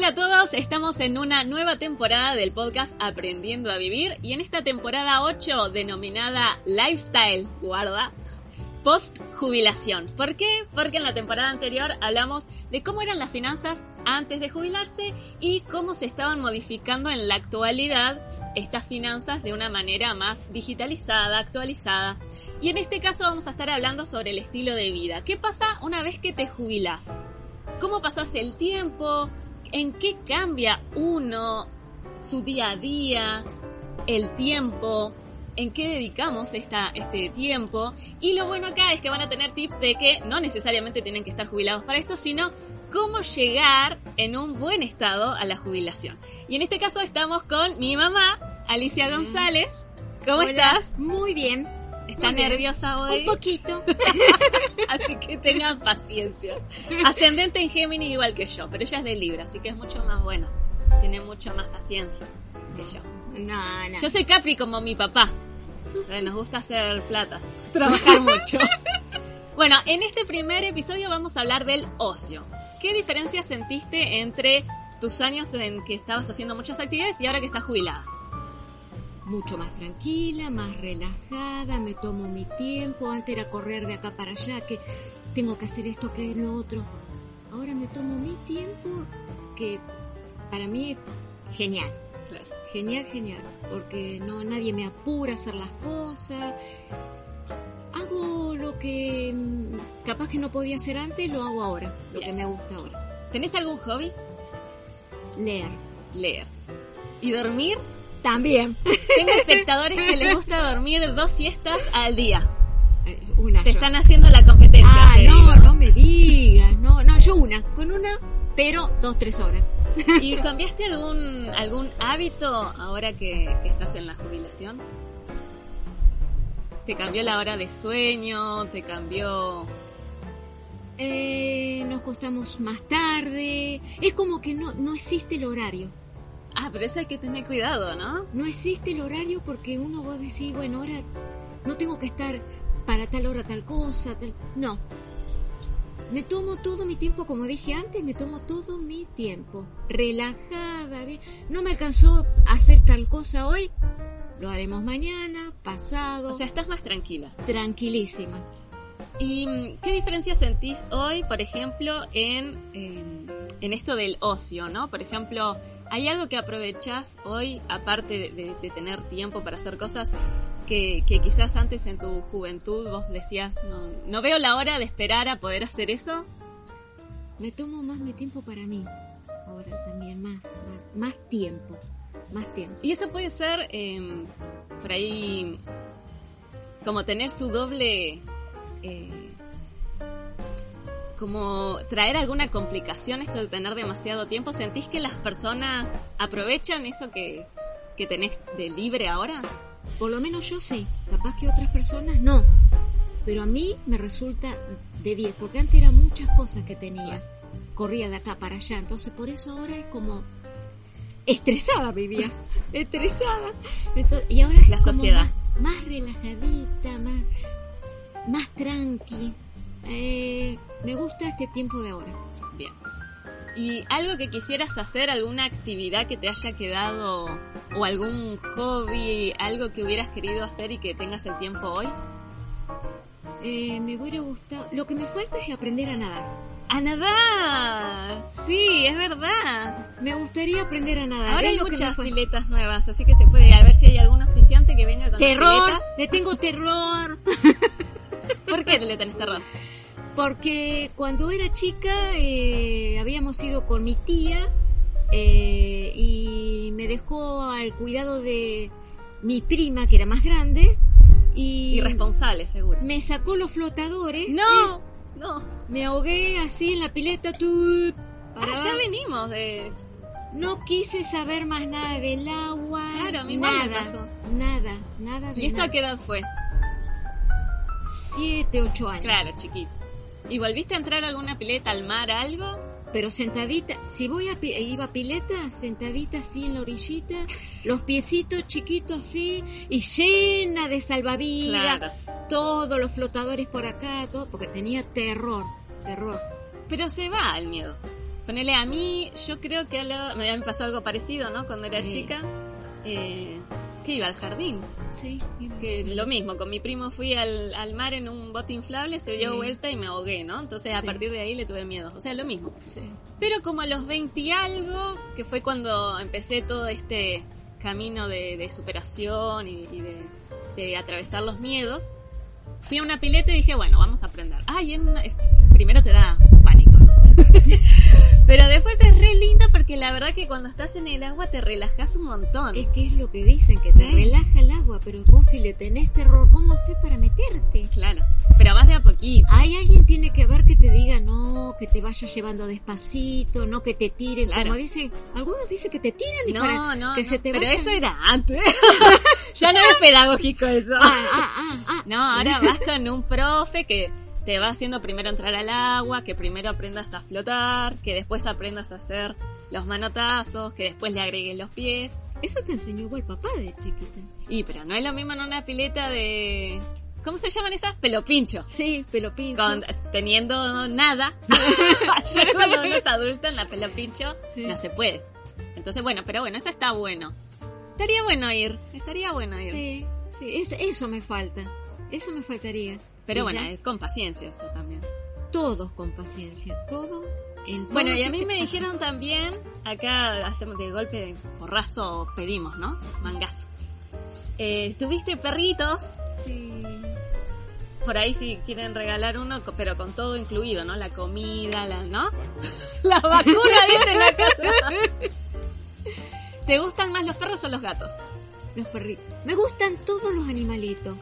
Hola a todos, estamos en una nueva temporada del podcast Aprendiendo a Vivir y en esta temporada 8 denominada Lifestyle, guarda, post jubilación. ¿Por qué? Porque en la temporada anterior hablamos de cómo eran las finanzas antes de jubilarse y cómo se estaban modificando en la actualidad estas finanzas de una manera más digitalizada, actualizada. Y en este caso vamos a estar hablando sobre el estilo de vida. ¿Qué pasa una vez que te jubilas? ¿Cómo pasas el tiempo? ¿En qué cambia uno su día a día? El tiempo, en qué dedicamos esta, este tiempo. Y lo bueno acá es que van a tener tips de que no necesariamente tienen que estar jubilados para esto, sino cómo llegar en un buen estado a la jubilación. Y en este caso estamos con mi mamá, Alicia González. ¿Cómo Hola, estás? Muy bien. ¿Está Muy bien. nerviosa hoy? Un poquito. así que tengan paciencia. Ascendente en Géminis igual que yo, pero ella es de Libra, así que es mucho más buena. Tiene mucho más paciencia que yo. No, no. Yo soy Capri como mi papá. Eh, Nos gusta hacer plata, trabajar mucho. Bueno, en este primer episodio vamos a hablar del ocio. ¿Qué diferencia sentiste entre tus años en que estabas haciendo muchas actividades y ahora que estás jubilada? Mucho más tranquila, más relajada, me tomo mi tiempo. Antes era correr de acá para allá, que tengo que hacer esto, que lo otro. Ahora me tomo mi tiempo, que para mí es genial. Genial, genial, porque no nadie me apura a hacer las cosas. Hago lo que mm, capaz que no podía hacer antes, lo hago ahora, lo Bien. que me gusta ahora. ¿Tenés algún hobby? Leer. Leer. ¿Y dormir? También. Tengo espectadores que les gusta dormir dos siestas al día. Eh, Una. Te yo. están haciendo la competencia. Ah, no, digo. no me digas. No, no, yo una. Con una, pero dos, tres horas. ¿Y cambiaste algún algún hábito ahora que, que estás en la jubilación? ¿Te cambió la hora de sueño? ¿Te cambió...? Eh, nos acostamos más tarde. Es como que no, no existe el horario. Ah, pero eso hay que tener cuidado, ¿no? No existe el horario porque uno va a decir, bueno, ahora no tengo que estar para tal hora tal cosa. Tal... No. Me tomo todo mi tiempo, como dije antes, me tomo todo mi tiempo. Relajada, bien. No me alcanzó a hacer tal cosa hoy. Lo haremos mañana, pasado. O sea, estás más tranquila. tranquilísima. ¿Y mm, qué diferencia sentís hoy, por ejemplo, en, en, en esto del ocio, ¿no? Por ejemplo, ¿hay algo que aprovechás hoy, aparte de, de- de tener tiempo para hacer cosas, que, que quizás antes en tu juventud vos decías, no, no veo la hora de esperar a poder hacer eso? Me tomo más mi tiempo para mí. Ahora también más, más, más tiempo. Más tiempo. Y eso puede ser, eh, por ahí, como tener su doble... eh, como traer alguna complicación esto de tener demasiado tiempo. ¿Sentís que las personas aprovechan eso que, que tenés de libre ahora? Por lo menos yo sé. Capaz que otras personas no. Pero a mí me resulta de 10. Porque antes eran muchas cosas que tenía. Corría de acá para allá. Entonces por eso ahora es como... Estresada vivía. Estresada. Entonces, y ahora es La como sociedad. Más, más relajadita, más, más tranqui. Eh, me gusta este tiempo de ahora. Bien. ¿Y algo que quisieras hacer, alguna actividad que te haya quedado o algún hobby, algo que hubieras querido hacer y que tengas el tiempo hoy? Eh, me hubiera gustado. Lo que me falta es aprender a nadar. ¡A nadar! Sí, es verdad. Me gustaría aprender a nadar. Ahora es hay lo que muchas piletas nuevas, así que se puede a ver si hay algún auspiciante que venga con las Terror, piletas. le tengo terror. ¿Por qué le tenés terror? Porque cuando era chica eh, habíamos ido con mi tía eh, y me dejó al cuidado de mi prima que era más grande y Irresponsable, seguro. me sacó los flotadores. No, no. Me ahogué así en la pileta. Tú, para Ah, ya dijimos, de... No quise saber más nada del agua. Claro, a mí nada, me pasó. Nada, nada de ¿Y esto a qué edad fue? Siete, ocho años. Claro, chiquito. ¿Y volviste a entrar a alguna pileta, al mar, algo? Pero sentadita, si voy a pi- iba a pileta, sentadita así en la orillita, los piecitos chiquitos así, y llena de salvavidas, Claro. todos los flotadores por acá, todo, porque tenía terror, terror. Pero se va el miedo. Ponele a mí, yo creo que a la- me me pasó algo parecido, ¿no? Cuando era Sí. chica, eh, que iba al jardín. Sí, iba- Que lo mismo, con mi primo fui al, al mar en un bote inflable, se Sí. dio vuelta y me ahogué, ¿no? Entonces a Sí. partir de ahí le tuve miedo. O sea, lo mismo. sí. Pero como a los 20 y algo, que fue cuando empecé todo este camino de, de superación y, y de, de atravesar los miedos, fui a una pileta y dije, bueno, vamos a aprender. Ay, es- primero te da. Pero después es re linda porque la verdad que cuando estás en el agua te relajas un montón. Es que es lo que dicen, que te Sí. relaja el agua, pero vos si le tenés terror, ¿cómo haces para meterte? Claro, pero vas de a poquito. Hay alguien tiene que ver que te diga no, que te vaya llevando despacito, no que te tiren, Claro. como dicen, algunos dicen que te tiran y No, para no, que no. se te pero eso era antes. ya no es pedagógico eso. Ah, ah, ah, ah. No, ahora vas con un profe que te va haciendo primero entrar al agua, que primero aprendas a flotar, que después aprendas a hacer los manotazos, que después le agregues los pies. Eso te enseñó igual papá de chiquita. Y pero no es lo mismo en una pileta de... ¿Cómo se llaman esas? Pelopincho. Sí, pelo pincho. Con, teniendo nada. ya cuando uno es adulto en la pelopincho Sí. no se puede. Entonces, bueno, pero bueno, eso está bueno. Estaría bueno ir, estaría bueno ir. Sí, sí, eso, eso me falta. Eso me faltaría. Pero bueno, con paciencia eso también. todos con paciencia, todo en todo Bueno, y a mí me pasa. dijeron también, acá hacemos de golpe de porrazo pedimos, ¿no? Mangazo. Eh, tuviste perritos, Sí. por ahí si quieren regalar uno, pero con todo incluido, ¿no? La comida, la, ¿no? La vacuna, dicen acá. ¿Te gustan más los perros o los gatos? Los perritos. Me gustan todos los animalitos,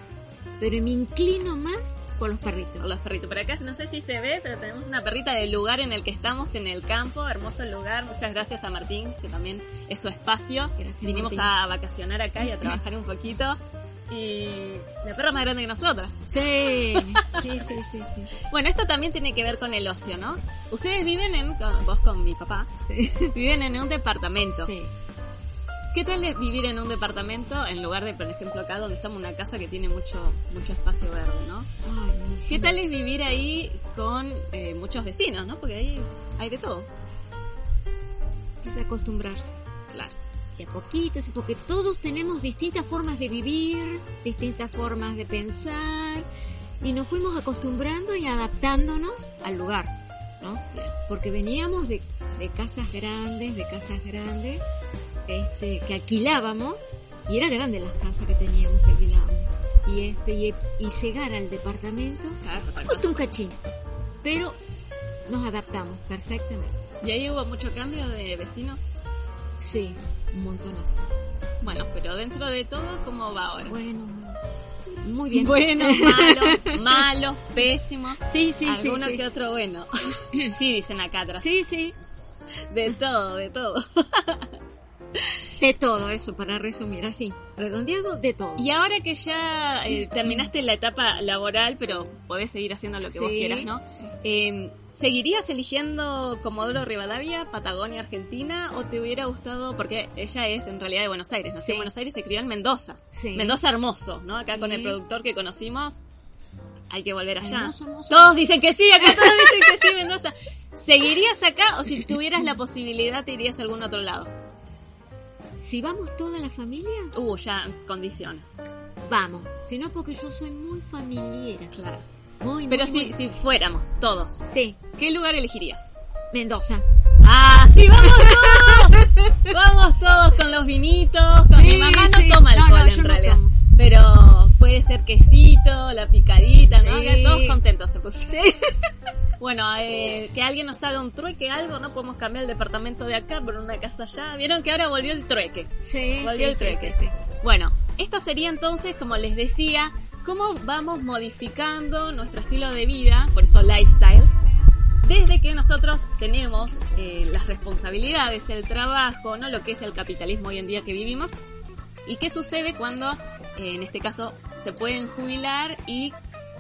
pero me inclino más por los perritos. Por los perritos. Por acá no sé si se ve, pero tenemos una perrita del lugar en el que estamos, en el campo, hermoso lugar. Muchas gracias a Martín, que también es su espacio. Gracias, Vinimos Martín. a vacacionar acá y a trabajar un poquito. Y la perra más grande que nosotras. Sí, sí, sí, sí, sí. Bueno, esto también tiene que ver con el ocio, ¿no? Ustedes viven en, vos con mi papá, Sí. viven en un departamento. Sí. ¿Qué tal es vivir en un departamento en lugar de, por ejemplo, acá donde estamos en una casa que tiene mucho, mucho espacio verde, ¿no? Ay, no, ¿Qué tal es vivir ahí con eh, muchos vecinos, no? Porque ahí hay de todo. Es acostumbrarse. Claro. De a poquito, porque todos tenemos distintas formas de vivir, distintas formas de pensar, y nos fuimos acostumbrando y adaptándonos al lugar, ¿no? Porque veníamos de, de casas grandes, de casas grandes, este, que alquilábamos, y era grande las casas que teníamos que alquilábamos. Y este, y, y llegar al departamento, Claro, costó un cachín, pero nos adaptamos perfectamente. ¿Y ahí hubo mucho cambio de vecinos? Sí, un montonazo. Bueno, pero dentro de todo, ¿cómo va ahora? Bueno, muy bien. Buenos, malos, malos, pésimos. Sí, sí, sí. Alguno sí. que otro bueno. sí, dicen acá atrás. Sí, sí. De todo, de todo. De todo eso, para resumir, así, redondeado, de todo. Y ahora que ya eh, terminaste la etapa laboral, pero podés seguir haciendo lo que vos quieras, ¿no? Eh, ¿Seguirías eligiendo Comodoro Rivadavia, Patagonia, Argentina? ¿O te hubiera gustado, porque ella es en realidad de Buenos Aires, nació Sí. en Buenos Aires y se crió en Mendoza? Sí. Mendoza hermoso, ¿no? Acá con el productor que conocimos, hay que volver allá. Hermoso, hermoso. Todos dicen que sí, acá todos dicen que sí, Mendoza. ¿Seguirías acá o si tuvieras la posibilidad te irías a algún otro lado? Si vamos toda la familia, Uh, ya, condiciones, vamos. Si no, porque yo soy muy familiar. claro. Muy, Pero muy, si, muy- si fuéramos todos, Sí, ¿qué lugar elegirías? Mendoza. ¡Ah, sí, vamos todos! vamos todos con los vinitos. Con Sí, mi mamá no sí. toma No, alcohol no, en no realidad. Pero puede ser quesito, la picadita, ¿no? Sí. Acá Todos contentos se pusieron. Bueno, eh, que alguien nos haga un trueque, algo, ¿no? Podemos cambiar el departamento de acá por una casa allá. Vieron que ahora volvió el trueque. Sí, Volvió sí, el trueque. sí, sí. Bueno, esto sería entonces, como les decía, cómo vamos modificando nuestro estilo de vida, por eso lifestyle, desde que nosotros tenemos eh, las responsabilidades, el trabajo, no lo que es el capitalismo hoy en día que vivimos, y qué sucede cuando, eh, en este caso, se pueden jubilar y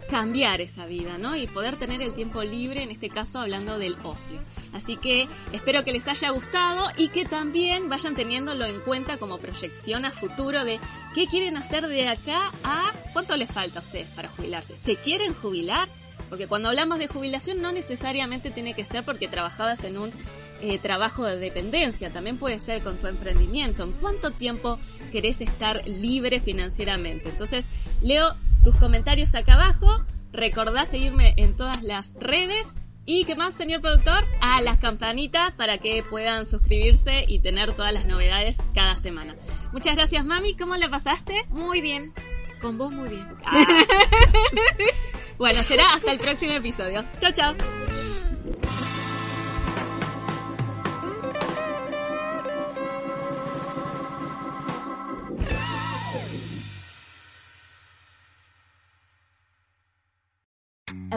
cambiar esa vida, ¿no? Y poder tener el tiempo libre, en este caso hablando del ocio. Así que espero que les haya gustado y que también vayan teniéndolo en cuenta como proyección a futuro de qué quieren hacer de acá a cuánto les falta a ustedes para jubilarse. ¿Se quieren jubilar? Porque cuando hablamos de jubilación no necesariamente tiene que ser porque trabajabas en un eh, trabajo de dependencia, también puede ser con tu emprendimiento. ¿En cuánto tiempo querés estar libre financieramente? Entonces, leo tus comentarios acá abajo. Recordá seguirme en todas las redes. ¿Y qué más, señor productor? A las campanitas para que puedan suscribirse y tener todas las novedades cada semana. Muchas gracias, mami. ¿Cómo la pasaste? Muy bien. Con vos muy bien. Ah. bueno, será hasta el próximo episodio. Chao, chao.